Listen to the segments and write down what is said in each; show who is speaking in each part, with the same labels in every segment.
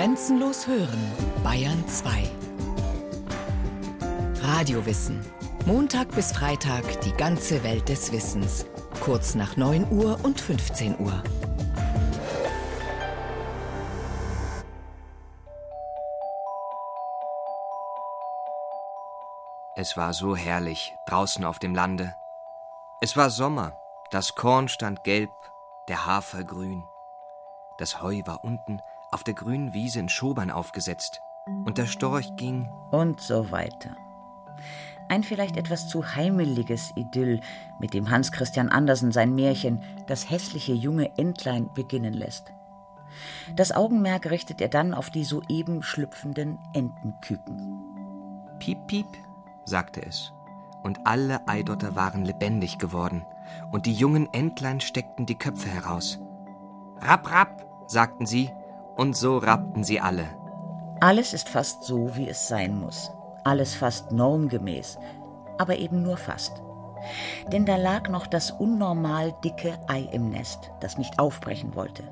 Speaker 1: Grenzenlos hören, Bayern 2. Radiowissen. Montag bis Freitag die ganze Welt des Wissens. Kurz nach 9 Uhr und 15 Uhr.
Speaker 2: Es war so herrlich draußen auf dem Lande. Es war Sommer, das Korn stand gelb, der Hafer grün. Das Heu war unten auf der grünen Wiese in Schobern aufgesetzt, und der Storch ging.
Speaker 3: Und so weiter. Ein vielleicht etwas zu heimeliges Idyll, mit dem Hans Christian Andersen sein Märchen Das hässliche junge Entlein beginnen lässt. Das Augenmerk richtet er dann auf die soeben schlüpfenden Entenküken.
Speaker 2: Piep, piep, sagte es, und alle Eidotter waren lebendig geworden, und die jungen Entlein steckten die Köpfe heraus. Rapp, rapp, sagten sie, und so rappten sie alle.
Speaker 3: Alles ist fast so, wie es sein muss. Alles fast normgemäß, aber eben nur fast. Denn da lag noch das unnormal dicke Ei im Nest, das nicht aufbrechen wollte.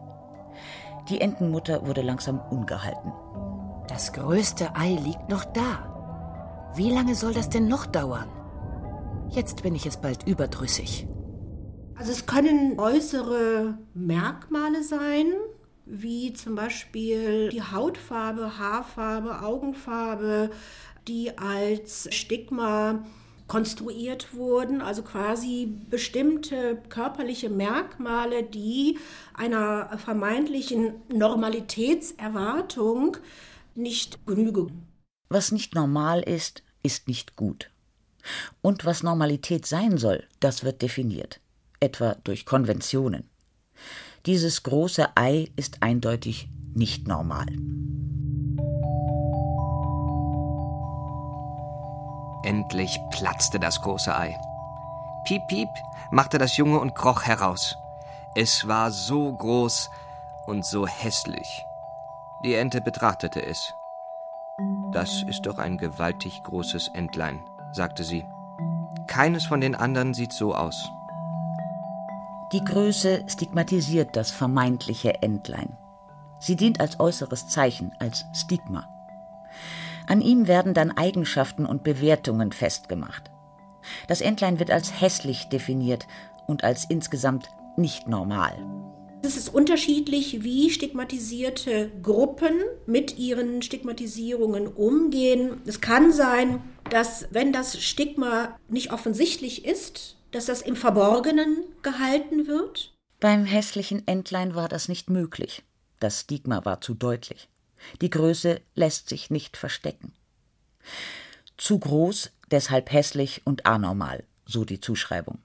Speaker 3: Die Entenmutter wurde langsam ungehalten.
Speaker 4: Das größte Ei liegt noch da. Wie lange soll das denn noch dauern? Jetzt bin ich es bald überdrüssig.
Speaker 5: Also es können äußere Merkmale sein, wie zum Beispiel die Hautfarbe, Haarfarbe, Augenfarbe, die als Stigma konstruiert wurden, also quasi bestimmte körperliche Merkmale, die einer vermeintlichen Normalitätserwartung nicht genügen.
Speaker 3: Was nicht normal ist, ist nicht gut. Und was Normalität sein soll, das wird definiert, etwa durch Konventionen. Dieses große Ei ist eindeutig nicht normal.
Speaker 2: Endlich platzte das große Ei. Piep, piep, machte das Junge und kroch heraus. Es war so groß und so hässlich. Die Ente betrachtete es. Das ist doch ein gewaltig großes Entlein, sagte sie. Keines von den anderen sieht so aus.
Speaker 3: Die Größe stigmatisiert das vermeintliche Entlein. Sie dient als äußeres Zeichen, als Stigma. An ihm werden dann Eigenschaften und Bewertungen festgemacht. Das Entlein wird als hässlich definiert und als insgesamt nicht normal.
Speaker 5: Es ist unterschiedlich, wie stigmatisierte Gruppen mit ihren Stigmatisierungen umgehen. Es kann sein, dass wenn das Stigma nicht offensichtlich ist, dass das im Verborgenen gehalten wird?
Speaker 3: Beim hässlichen Entlein war das nicht möglich. Das Stigma war zu deutlich. Die Größe lässt sich nicht verstecken. Zu groß, deshalb hässlich und anormal, so die Zuschreibung.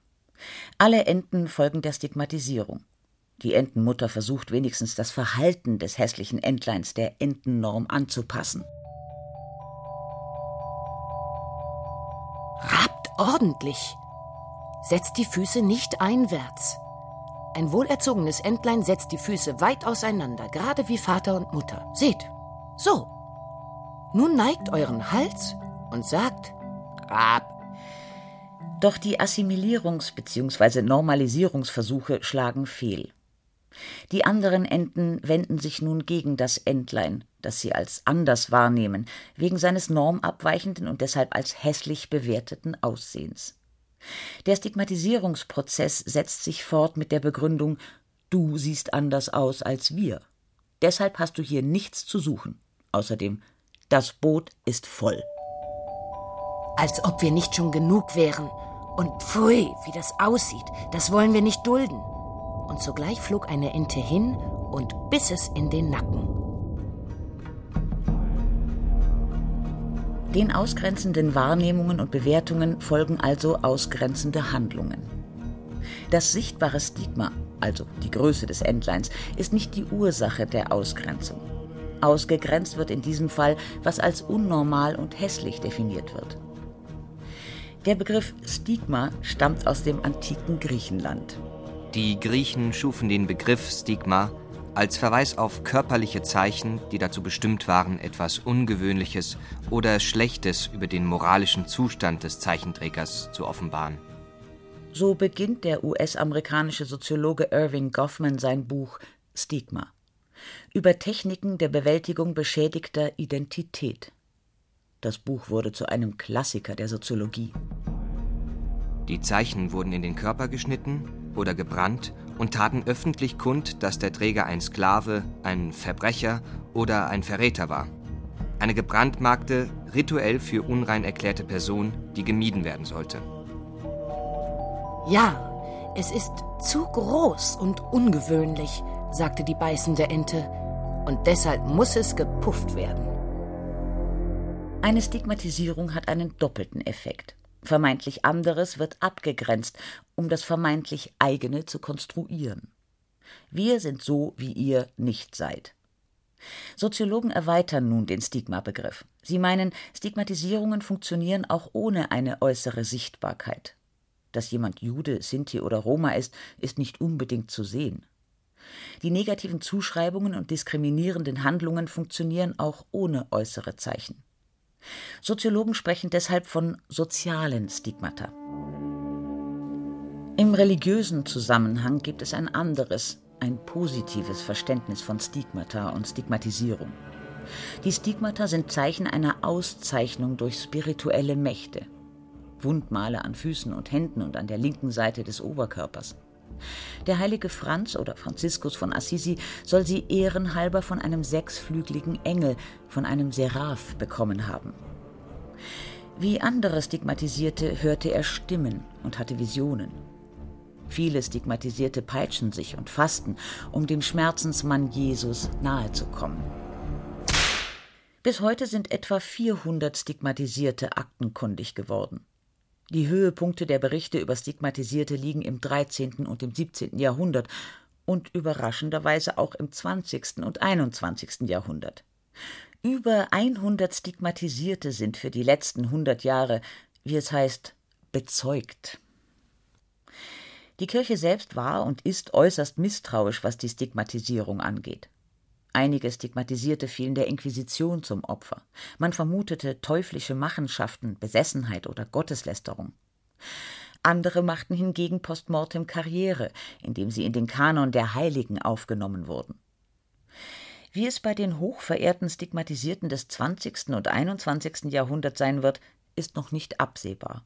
Speaker 3: Alle Enten folgen der Stigmatisierung. Die Entenmutter versucht wenigstens das Verhalten des hässlichen Entleins der Entennorm anzupassen.
Speaker 4: Rabt ordentlich. Setzt die Füße nicht einwärts. Ein wohlerzogenes Entlein setzt die Füße weit auseinander, gerade wie Vater und Mutter. Seht, so. Nun neigt euren Hals und sagt Rab.
Speaker 3: Doch die Assimilierungs- bzw. Normalisierungsversuche schlagen fehl. Die anderen Enten wenden sich nun gegen das Entlein, das sie als anders wahrnehmen, wegen seines normabweichenden und deshalb als hässlich bewerteten Aussehens. Der Stigmatisierungsprozess setzt sich fort mit der Begründung Du siehst anders aus als wir. Deshalb hast du hier nichts zu suchen. Außerdem, das Boot ist voll.
Speaker 4: Als ob wir nicht schon genug wären. Und pfui, wie das aussieht, das wollen wir nicht dulden. Und sogleich flog eine Ente hin und biss es in den Nacken.
Speaker 3: Den ausgrenzenden Wahrnehmungen und Bewertungen folgen also ausgrenzende Handlungen. Das sichtbare Stigma, also die Größe des Entleins, ist nicht die Ursache der Ausgrenzung. Ausgegrenzt wird in diesem Fall, was als unnormal und hässlich definiert wird. Der Begriff Stigma stammt aus dem antiken Griechenland.
Speaker 2: Die Griechen schufen den Begriff Stigma als Verweis auf körperliche Zeichen, die dazu bestimmt waren, etwas Ungewöhnliches oder Schlechtes über den moralischen Zustand des Zeichenträgers zu offenbaren.
Speaker 3: So beginnt der US-amerikanische Soziologe Irving Goffman sein Buch Stigma. über Techniken der Bewältigung beschädigter Identität. Das Buch wurde zu einem Klassiker der Soziologie.
Speaker 2: Die Zeichen wurden in den Körper geschnitten oder gebrannt und taten öffentlich kund, dass der Träger ein Sklave, ein Verbrecher oder ein Verräter war. Eine gebrandmarkte, rituell für unrein erklärte Person, die gemieden werden sollte.
Speaker 4: Ja, es ist zu groß und ungewöhnlich, sagte die beißende Ente, und deshalb muss es gepufft werden.
Speaker 3: Eine Stigmatisierung hat einen doppelten Effekt. Vermeintlich anderes wird abgegrenzt, um das vermeintlich eigene zu konstruieren. Wir sind so, wie ihr nicht seid. Soziologen erweitern nun den Stigmabegriff. Sie meinen, Stigmatisierungen funktionieren auch ohne eine äußere Sichtbarkeit. Dass jemand Jude, Sinti oder Roma ist, ist nicht unbedingt zu sehen. Die negativen Zuschreibungen und diskriminierenden Handlungen funktionieren auch ohne äußere Zeichen. Soziologen sprechen deshalb von sozialen Stigmata. Im religiösen Zusammenhang gibt es ein anderes, ein positives Verständnis von Stigmata und Stigmatisierung. Die Stigmata sind Zeichen einer Auszeichnung durch spirituelle Mächte. Wundmale an Füßen und Händen und an der linken Seite des Oberkörpers. Der heilige Franz oder Franziskus von Assisi soll sie ehrenhalber von einem sechsflügeligen Engel, von einem Seraph bekommen haben. Wie andere Stigmatisierte hörte er Stimmen und hatte Visionen. Viele Stigmatisierte peitschen sich und fasten, um dem Schmerzensmann Jesus nahezukommen. Bis heute sind etwa 400 Stigmatisierte aktenkundig geworden. Die Höhepunkte der Berichte über Stigmatisierte liegen im 13. und im 17. Jahrhundert und überraschenderweise auch im 20. und 21. Jahrhundert. Über 100 Stigmatisierte sind für die letzten 100 Jahre, wie es heißt, bezeugt. Die Kirche selbst war und ist äußerst misstrauisch, was die Stigmatisierung angeht. Einige Stigmatisierte fielen der Inquisition zum Opfer. Man vermutete teuflische Machenschaften, Besessenheit oder Gotteslästerung. Andere machten hingegen postmortem Karriere, indem sie in den Kanon der Heiligen aufgenommen wurden. Wie es bei den hochverehrten Stigmatisierten des 20. und 21. Jahrhunderts sein wird, ist noch nicht absehbar.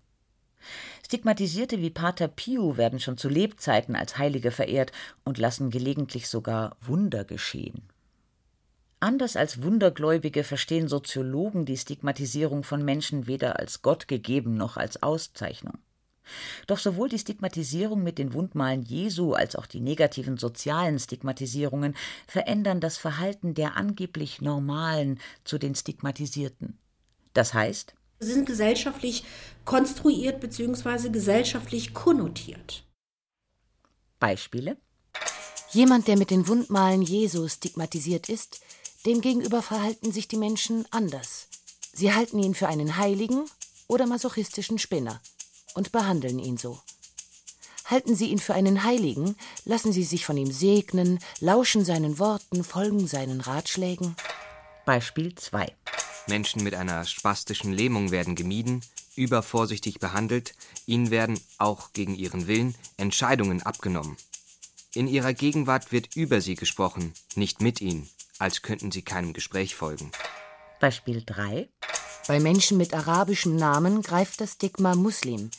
Speaker 3: Stigmatisierte wie Pater Pio werden schon zu Lebzeiten als Heilige verehrt und lassen gelegentlich sogar Wunder geschehen. Anders als Wundergläubige verstehen Soziologen die Stigmatisierung von Menschen weder als Gott gegeben noch als Auszeichnung. Doch sowohl die Stigmatisierung mit den Wundmalen Jesu als auch die negativen sozialen Stigmatisierungen verändern das Verhalten der angeblich Normalen zu den Stigmatisierten. Das heißt,
Speaker 5: sie sind gesellschaftlich konstruiert bzw. gesellschaftlich konnotiert.
Speaker 3: Beispiele?
Speaker 4: Jemand, der mit den Wundmalen Jesu stigmatisiert ist, Demgegenüber verhalten sich die Menschen anders. Sie halten ihn für einen Heiligen oder masochistischen Spinner und behandeln ihn so. Halten Sie ihn für einen Heiligen, lassen Sie sich von ihm segnen, lauschen seinen Worten, folgen seinen Ratschlägen.
Speaker 3: Beispiel 2.
Speaker 2: Menschen mit einer spastischen Lähmung werden gemieden, übervorsichtig behandelt, ihnen werden, auch gegen ihren Willen, Entscheidungen abgenommen. In ihrer Gegenwart wird über sie gesprochen, nicht mit ihnen als könnten sie keinem Gespräch folgen.
Speaker 3: Beispiel 3.
Speaker 4: Bei Menschen mit arabischem Namen greift das Stigma Muslim.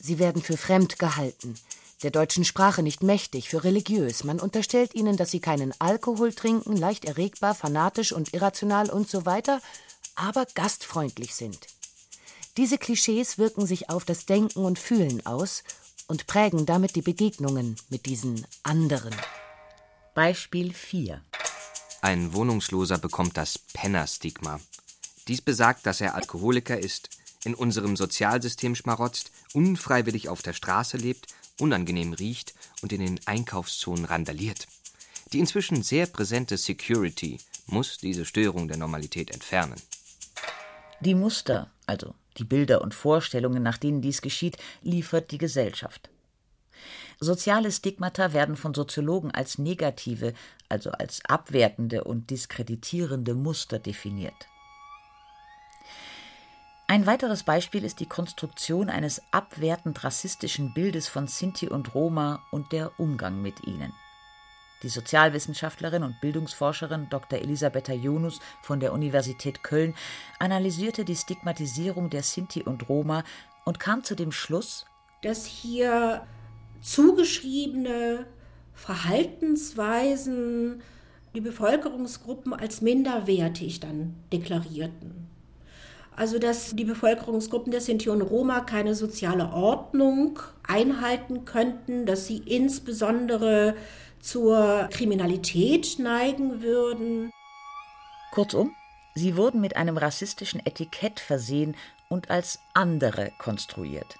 Speaker 4: Sie werden für fremd gehalten, der deutschen Sprache nicht mächtig, für religiös. Man unterstellt ihnen, dass sie keinen Alkohol trinken, leicht erregbar, fanatisch und irrational und so weiter, aber gastfreundlich sind. Diese Klischees wirken sich auf das Denken und Fühlen aus und prägen damit die Begegnungen mit diesen anderen.
Speaker 3: Beispiel 4.
Speaker 2: Ein Wohnungsloser bekommt das Penner-Stigma. Dies besagt, dass er Alkoholiker ist, in unserem Sozialsystem schmarotzt, unfreiwillig auf der Straße lebt, unangenehm riecht und in den Einkaufszonen randaliert. Die inzwischen sehr präsente Security muss diese Störung der Normalität entfernen.
Speaker 3: Die Muster, also die Bilder und Vorstellungen, nach denen dies geschieht, liefert die Gesellschaft. Soziale Stigmata werden von Soziologen als negative, also als abwertende und diskreditierende Muster definiert. Ein weiteres Beispiel ist die Konstruktion eines abwertend rassistischen Bildes von Sinti und Roma und der Umgang mit ihnen. Die Sozialwissenschaftlerin und Bildungsforscherin Dr. Elisabetta Yunus von der Universität Köln analysierte die Stigmatisierung der Sinti und Roma und kam zu dem Schluss,
Speaker 5: dass hier zugeschriebene Verhaltensweisen die Bevölkerungsgruppen als minderwertig dann deklarierten. Also dass die Bevölkerungsgruppen der Sinti und Roma keine soziale Ordnung einhalten könnten, dass sie insbesondere zur Kriminalität neigen würden.
Speaker 3: Kurzum, sie wurden mit einem rassistischen Etikett versehen und als andere konstruiert.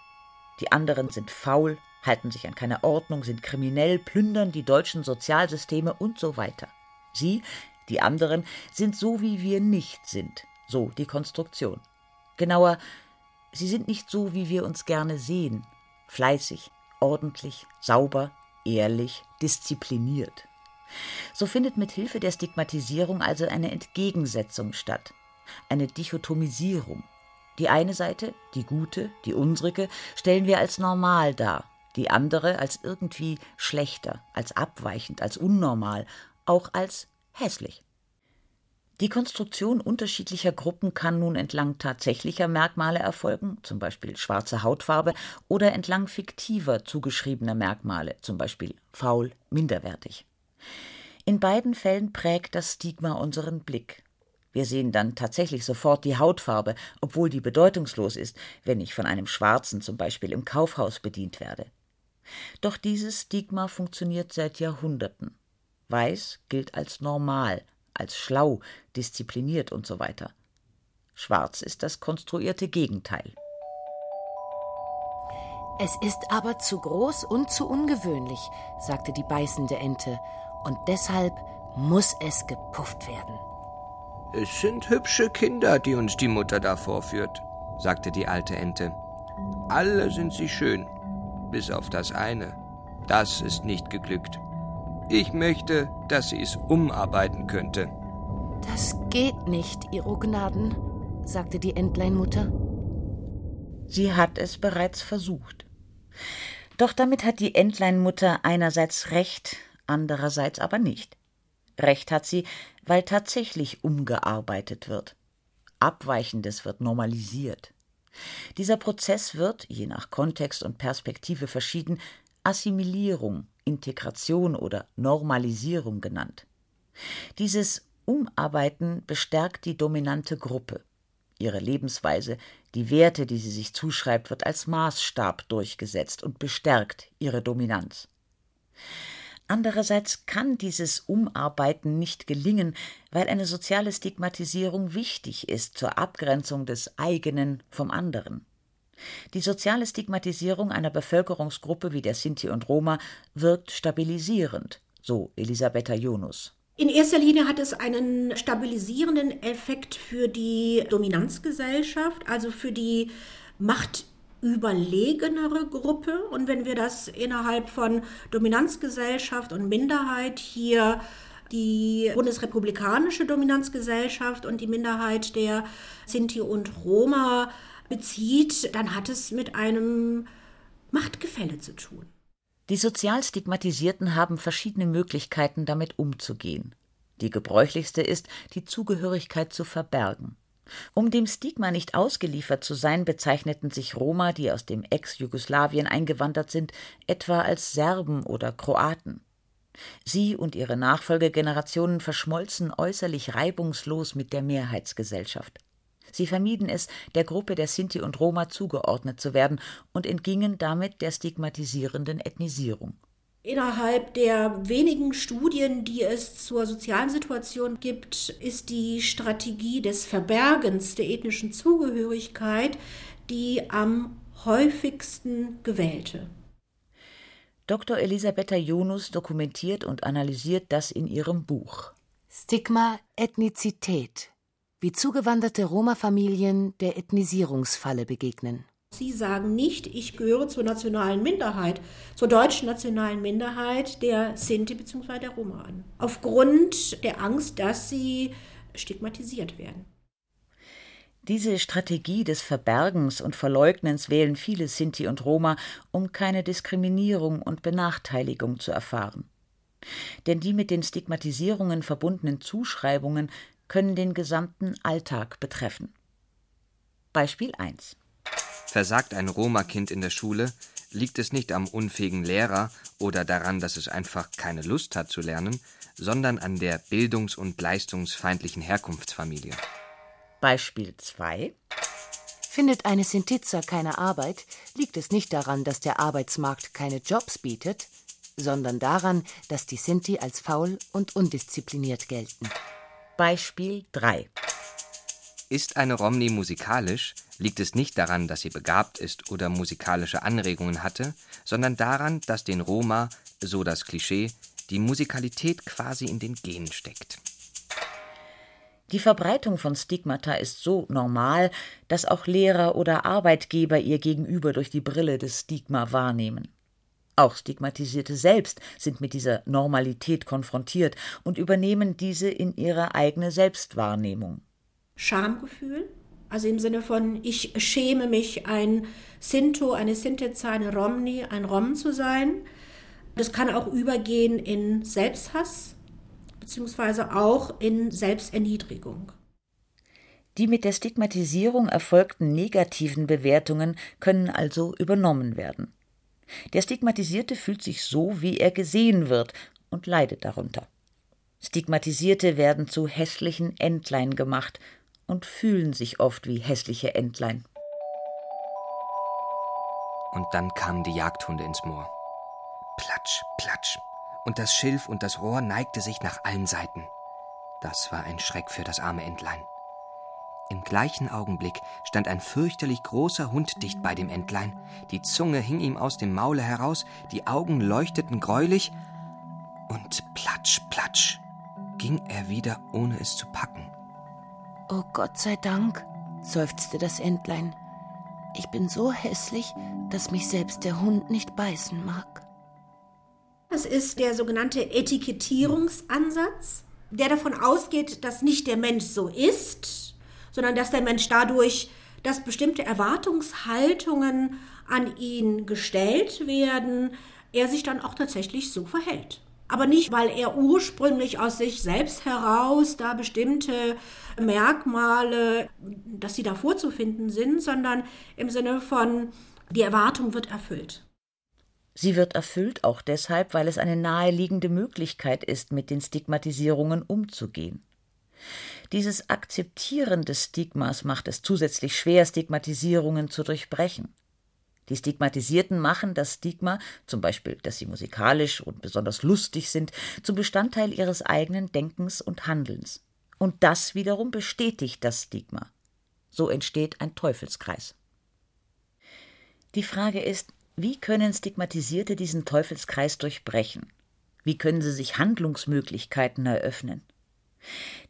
Speaker 3: Die anderen sind faul, halten sich an keine Ordnung, sind kriminell, plündern die deutschen Sozialsysteme und so weiter. Sie, die anderen, sind so, wie wir nicht sind, so die Konstruktion. Genauer, sie sind nicht so, wie wir uns gerne sehen, fleißig, ordentlich, sauber, ehrlich, diszipliniert. So findet mit Hilfe der Stigmatisierung also eine Entgegensetzung statt, eine Dichotomisierung. Die eine Seite, die gute, die unsrige, stellen wir als normal dar, die andere als irgendwie schlechter, als abweichend, als unnormal, auch als hässlich. Die Konstruktion unterschiedlicher Gruppen kann nun entlang tatsächlicher Merkmale erfolgen, zum Beispiel schwarze Hautfarbe, oder entlang fiktiver zugeschriebener Merkmale, zum Beispiel faul, minderwertig. In beiden Fällen prägt das Stigma unseren Blick. Wir sehen dann tatsächlich sofort die Hautfarbe, obwohl die bedeutungslos ist, wenn ich von einem Schwarzen zum Beispiel im Kaufhaus bedient werde. Doch dieses Stigma funktioniert seit Jahrhunderten. Weiß gilt als normal, als schlau, diszipliniert und so weiter. Schwarz ist das konstruierte Gegenteil.
Speaker 4: Es ist aber zu groß und zu ungewöhnlich, sagte die beißende Ente, und deshalb muss es gepufft werden.
Speaker 2: Es sind hübsche Kinder, die uns die Mutter da vorführt, sagte die alte Ente. Alle sind sie schön, bis auf das eine. Das ist nicht geglückt. Ich möchte, dass sie es umarbeiten könnte.
Speaker 4: Das geht nicht, Ihro Gnaden, sagte die Entleinmutter.
Speaker 3: Sie hat es bereits versucht. Doch damit hat die Entleinmutter einerseits recht, andererseits aber nicht. Recht hat sie, weil tatsächlich umgearbeitet wird. Abweichendes wird normalisiert. Dieser Prozess wird, je nach Kontext und Perspektive verschieden, Assimilierung, Integration oder Normalisierung genannt. Dieses Umarbeiten bestärkt die dominante Gruppe. Ihre Lebensweise, die Werte, die sie sich zuschreibt, wird als Maßstab durchgesetzt und bestärkt ihre Dominanz. Andererseits kann dieses Umarbeiten nicht gelingen, weil eine soziale Stigmatisierung wichtig ist zur Abgrenzung des eigenen vom anderen. Die soziale Stigmatisierung einer Bevölkerungsgruppe wie der Sinti und Roma wirkt stabilisierend, so Elisabetta Yunus.
Speaker 5: In erster Linie hat es einen stabilisierenden Effekt für die Dominanzgesellschaft, also für die machtüberlegenere Gruppe. Und wenn wir das innerhalb von Dominanzgesellschaft und Minderheit hier die bundesrepublikanische Dominanzgesellschaft und die Minderheit der Sinti und Roma bezieht, dann hat es mit einem Machtgefälle zu tun.
Speaker 3: Die sozial Stigmatisierten haben verschiedene Möglichkeiten, damit umzugehen. Die gebräuchlichste ist, die Zugehörigkeit zu verbergen. Um dem Stigma nicht ausgeliefert zu sein, bezeichneten sich Roma, die aus dem Ex-Jugoslawien eingewandert sind, etwa als Serben oder Kroaten. Sie und ihre Nachfolgegenerationen verschmolzen äußerlich reibungslos mit der Mehrheitsgesellschaft. Sie vermieden es, der Gruppe der Sinti und Roma zugeordnet zu werden und entgingen damit der stigmatisierenden Ethnisierung.
Speaker 5: Innerhalb der wenigen Studien, die es zur sozialen Situation gibt, ist die Strategie des Verbergens der ethnischen Zugehörigkeit die am häufigsten gewählte.
Speaker 3: Dr. Elisabetta Jonus dokumentiert und analysiert das in ihrem Buch.
Speaker 4: Stigma Ethnizität wie zugewanderte Roma-Familien der Ethnisierungsfalle begegnen.
Speaker 5: Sie sagen nicht, ich gehöre zur nationalen Minderheit, zur deutschen nationalen Minderheit der Sinti bzw. der Roma an. Aufgrund der Angst, dass sie stigmatisiert werden.
Speaker 3: Diese Strategie des Verbergens und Verleugnens wählen viele Sinti und Roma, um keine Diskriminierung und Benachteiligung zu erfahren. Denn die mit den Stigmatisierungen verbundenen Zuschreibungen können den gesamten Alltag betreffen. Beispiel 1.
Speaker 2: Versagt ein Roma-Kind in der Schule, liegt es nicht am unfähigen Lehrer oder daran, dass es einfach keine Lust hat zu lernen, sondern an der bildungs- und leistungsfeindlichen Herkunftsfamilie.
Speaker 3: Beispiel 2.
Speaker 4: Findet eine Sintiza keine Arbeit, liegt es nicht daran, dass der Arbeitsmarkt keine Jobs bietet, sondern daran, dass die Sinti als faul und undiszipliniert gelten.
Speaker 3: Beispiel 3.
Speaker 2: Ist eine Romney musikalisch, liegt es nicht daran, dass sie begabt ist oder musikalische Anregungen hatte, sondern daran, dass den Roma, so das Klischee, die Musikalität quasi in den Genen steckt.
Speaker 3: Die Verbreitung von Stigmata ist so normal, dass auch Lehrer oder Arbeitgeber ihr Gegenüber durch die Brille des Stigma wahrnehmen. Auch Stigmatisierte selbst sind mit dieser Normalität konfrontiert und übernehmen diese in ihre eigene Selbstwahrnehmung.
Speaker 5: Schamgefühl, also im Sinne von, ich schäme mich, ein Sinto, eine Sintetza, eine Romni, ein Rom zu sein. Das kann auch übergehen in Selbsthass, beziehungsweise auch in Selbsterniedrigung.
Speaker 3: Die mit der Stigmatisierung erfolgten negativen Bewertungen können also übernommen werden. Der Stigmatisierte fühlt sich so, wie er gesehen wird und leidet darunter. Stigmatisierte werden zu hässlichen Entlein gemacht und fühlen sich oft wie hässliche Entlein.
Speaker 2: Und dann kamen die Jagdhunde ins Moor. Platsch, platsch. Und das Schilf und das Rohr neigte sich nach allen Seiten. Das war ein Schreck für das arme Entlein. Im gleichen Augenblick stand ein fürchterlich großer Hund dicht bei dem Entlein. Die Zunge hing ihm aus dem Maule heraus, die Augen leuchteten greulich, und platsch, platsch ging er wieder, ohne es zu packen.
Speaker 4: Oh Gott sei Dank, seufzte das Entlein. Ich bin so hässlich, dass mich selbst der Hund nicht beißen mag.
Speaker 5: Das ist der sogenannte Etikettierungsansatz, der davon ausgeht, dass nicht der Mensch so ist, sondern dass der Mensch dadurch, dass bestimmte Erwartungshaltungen an ihn gestellt werden, er sich dann auch tatsächlich so verhält. Aber nicht, weil er ursprünglich aus sich selbst heraus da bestimmte Merkmale, dass sie da vorzufinden sind, sondern im Sinne von, die Erwartung wird erfüllt.
Speaker 3: Sie wird erfüllt auch deshalb, weil es eine naheliegende Möglichkeit ist, mit den Stigmatisierungen umzugehen. Dieses Akzeptieren des Stigmas macht es zusätzlich schwer, Stigmatisierungen zu durchbrechen. Die Stigmatisierten machen das Stigma, zum Beispiel, dass sie musikalisch und besonders lustig sind, zum Bestandteil ihres eigenen Denkens und Handelns. Und das wiederum bestätigt das Stigma. So entsteht ein Teufelskreis. Die Frage ist, wie können Stigmatisierte diesen Teufelskreis durchbrechen? Wie können sie sich Handlungsmöglichkeiten eröffnen?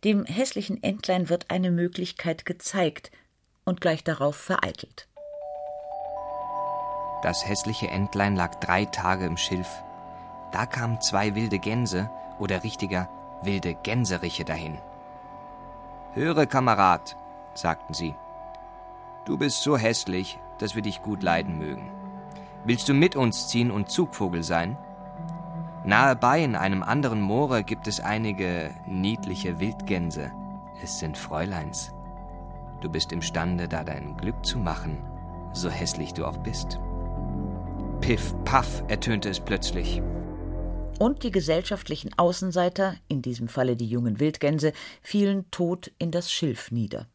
Speaker 3: Dem hässlichen Entlein wird eine Möglichkeit gezeigt und gleich darauf vereitelt.
Speaker 2: Das hässliche Entlein lag drei Tage im Schilf. Da kamen zwei wilde Gänse, oder richtiger, wilde Gänseriche dahin. Höre, Kamerad, sagten sie, du bist so hässlich, dass wir dich gut leiden mögen. Willst du mit uns ziehen und Zugvogel sein? Nahe bei in einem anderen Moore gibt es einige niedliche Wildgänse. Es sind Fräuleins. Du bist imstande, da dein Glück zu machen, so hässlich du auch bist. Piff, paff, ertönte es plötzlich.
Speaker 3: Und die gesellschaftlichen Außenseiter, in diesem Falle die jungen Wildgänse, fielen tot in das Schilf nieder.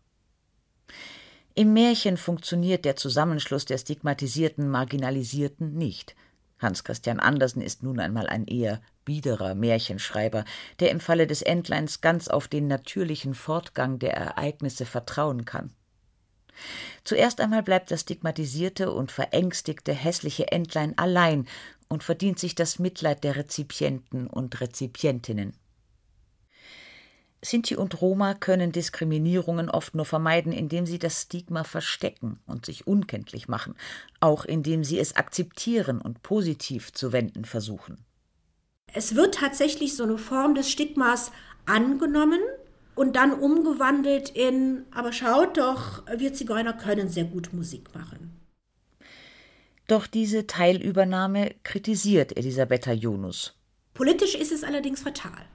Speaker 3: Im Märchen funktioniert der Zusammenschluss der stigmatisierten Marginalisierten nicht. Hans Christian Andersen ist nun einmal ein eher biederer Märchenschreiber, der im Falle des Entleins ganz auf den natürlichen Fortgang der Ereignisse vertrauen kann. Zuerst einmal bleibt das stigmatisierte und verängstigte hässliche Entlein allein und verdient sich das Mitleid der Rezipienten und Rezipientinnen. Sinti und Roma können Diskriminierungen oft nur vermeiden, indem sie das Stigma verstecken und sich unkenntlich machen, auch indem sie es akzeptieren und positiv zu wenden versuchen.
Speaker 5: Es wird tatsächlich so eine Form des Stigmas angenommen und dann umgewandelt in, aber schaut doch, wir Zigeuner können sehr gut Musik machen.
Speaker 3: Doch diese Teilübernahme kritisiert Elisabetta Jonus.
Speaker 5: Politisch ist es allerdings fatal.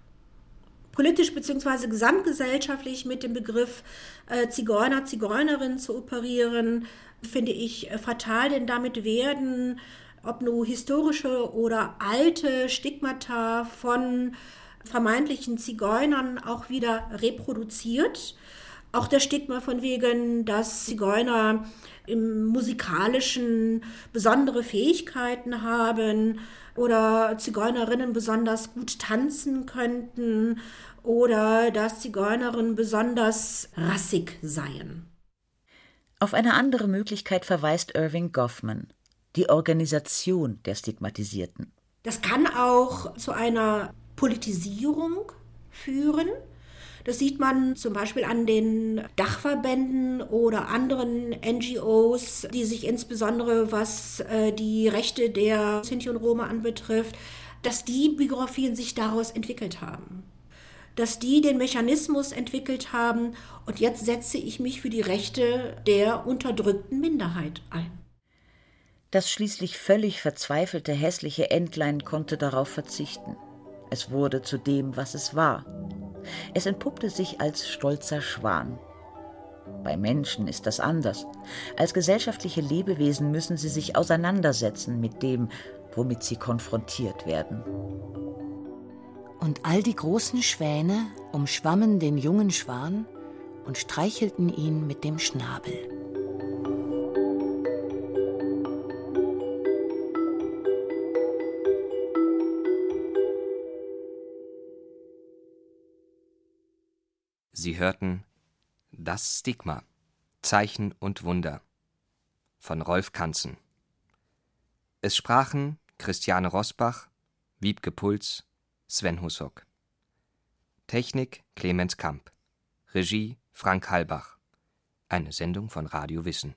Speaker 5: Politisch bzw. gesamtgesellschaftlich mit dem Begriff äh, Zigeuner, Zigeunerin zu operieren, finde ich äh, fatal, denn damit werden, ob nur historische oder alte Stigmata von vermeintlichen Zigeunern auch wieder reproduziert. Auch das Stigma von wegen, dass Zigeuner im musikalischen besondere Fähigkeiten haben oder Zigeunerinnen besonders gut tanzen könnten oder dass Zigeunerinnen besonders rassig seien.
Speaker 3: Auf eine andere Möglichkeit verweist Irving Goffman, die Organisation der Stigmatisierten.
Speaker 5: Das kann auch zu einer Politisierung führen. Das sieht man zum Beispiel an den Dachverbänden oder anderen NGOs, die sich insbesondere was äh, die Rechte der Sinti und Roma anbetrifft, dass die Biografien sich daraus entwickelt haben. Dass die den Mechanismus entwickelt haben und jetzt setze ich mich für die Rechte der unterdrückten Minderheit ein.
Speaker 3: Das schließlich völlig verzweifelte hässliche Entlein konnte darauf verzichten. Es wurde zu dem, was es war. Es entpuppte sich als stolzer Schwan. Bei Menschen ist das anders. Als gesellschaftliche Lebewesen müssen sie sich auseinandersetzen mit dem, womit sie konfrontiert werden.
Speaker 4: Und all die großen Schwäne umschwammen den jungen Schwan und streichelten ihn mit dem Schnabel.
Speaker 2: Sie hörten Das Stigma Zeichen und Wunder von Rolf Kanzen. Es sprachen Christiane Rosbach, Wiebke Puls, Sven Hussock. Technik Clemens Kamp. Regie Frank Halbach. Eine Sendung von Radio Wissen.